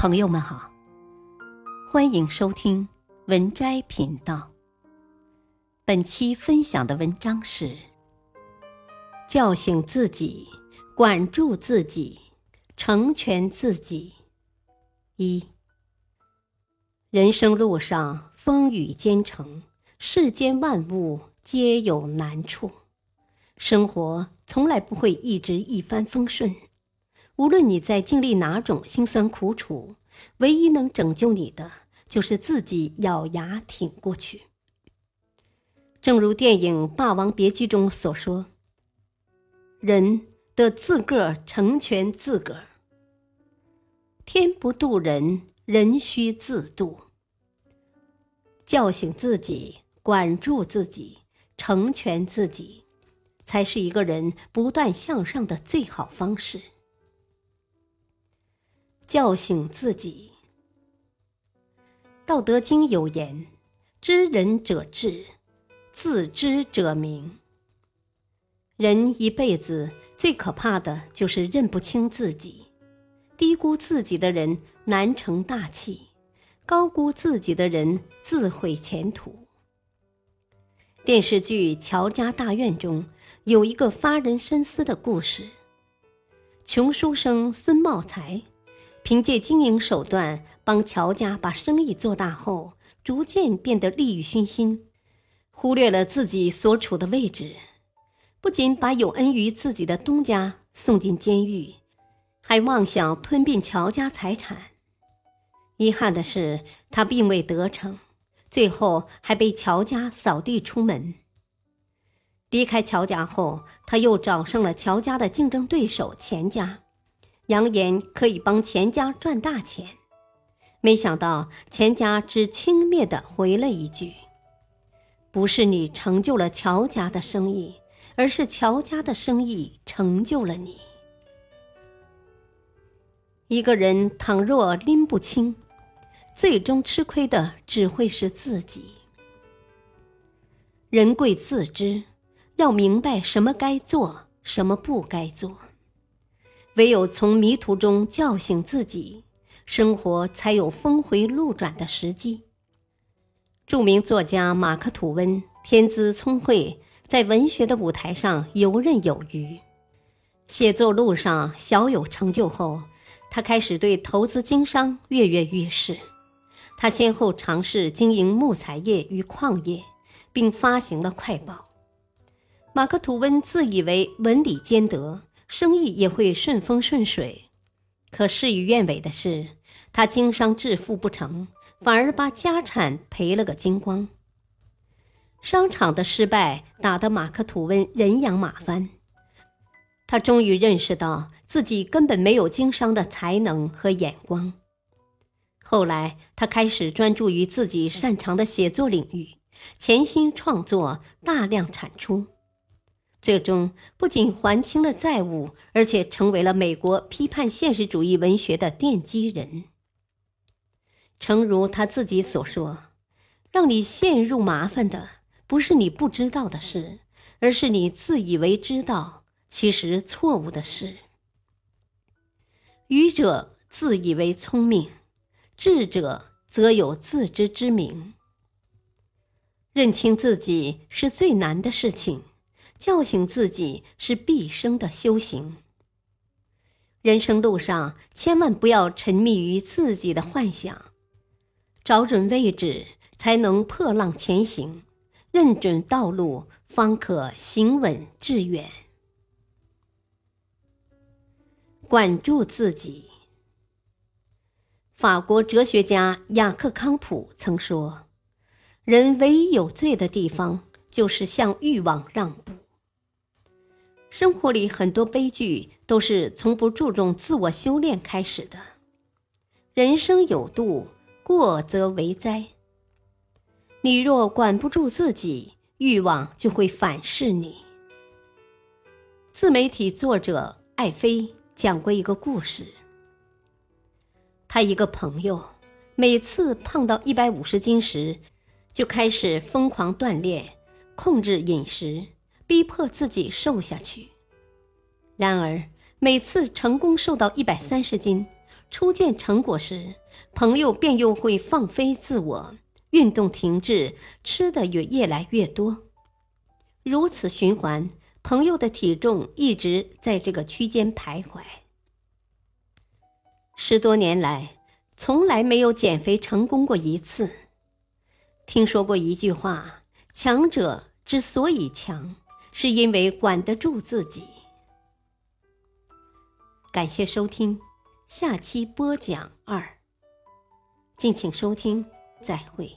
朋友们好，欢迎收听文摘频道。本期分享的文章是：叫醒自己，管住自己，成全自己。一，人生路上风雨兼程，世间万物皆有难处，生活从来不会一直一帆风顺。无论你在经历哪种辛酸苦楚，唯一能拯救你的，就是自己咬牙挺过去。正如电影《霸王别姬》中所说：“人得自个儿成全自个儿，天不渡人，人须自渡。叫醒自己，管住自己，成全自己，才是一个人不断向上的最好方式。”叫醒自己，《道德经》有言：“知人者智，自知者明。”人一辈子最可怕的就是认不清自己，低估自己的人难成大器，高估自己的人自毁前途。电视剧《乔家大院》中有一个发人深思的故事：穷书生孙茂才。凭借经营手段帮乔家把生意做大后，逐渐变得利欲熏心，忽略了自己所处的位置，不仅把有恩于自己的东家送进监狱，还妄想吞并乔家财产。遗憾的是，他并未得逞，最后还被乔家扫地出门。离开乔家后，他又找上了乔家的竞争对手钱家。扬言可以帮钱家赚大钱，没想到钱家只轻蔑地回了一句：“不是你成就了乔家的生意，而是乔家的生意成就了你。”一个人倘若拎不清，最终吃亏的只会是自己。人贵自知，要明白什么该做，什么不该做。唯有从迷途中叫醒自己，生活才有峰回路转的时机。著名作家马克·吐温天资聪慧，在文学的舞台上游刃有余。写作路上小有成就后，他开始对投资经商跃跃欲试。他先后尝试经营木材业与矿业，并发行了快报。马克·吐温自以为文理兼得。生意也会顺风顺水，可事与愿违的是，他经商致富不成，反而把家产赔了个精光。商场的失败打得马克·吐温人仰马翻，他终于认识到自己根本没有经商的才能和眼光。后来，他开始专注于自己擅长的写作领域，潜心创作，大量产出。最终不仅还清了债务，而且成为了美国批判现实主义文学的奠基人。诚如他自己所说：“让你陷入麻烦的，不是你不知道的事，而是你自以为知道，其实错误的事。”愚者自以为聪明，智者则有自知之明。认清自己是最难的事情。叫醒自己是毕生的修行。人生路上，千万不要沉迷于自己的幻想，找准位置，才能破浪前行；认准道路，方可行稳致远。管住自己。法国哲学家雅克·康普曾说：“人唯一有罪的地方，就是向欲望让步。”生活里很多悲剧都是从不注重自我修炼开始的。人生有度，过则为灾。你若管不住自己，欲望就会反噬你。自媒体作者艾菲讲过一个故事。他一个朋友每次胖到一百五十斤时，就开始疯狂锻炼，控制饮食。逼迫自己瘦下去。然而，每次成功瘦到一百三十斤，初见成果时，朋友便又会放飞自我，运动停滞，吃的也越来越多。如此循环，朋友的体重一直在这个区间徘徊。十多年来，从来没有减肥成功过一次。听说过一句话：强者之所以强，是因为管得住自己。感谢收听，下期播讲二。敬请收听，再会。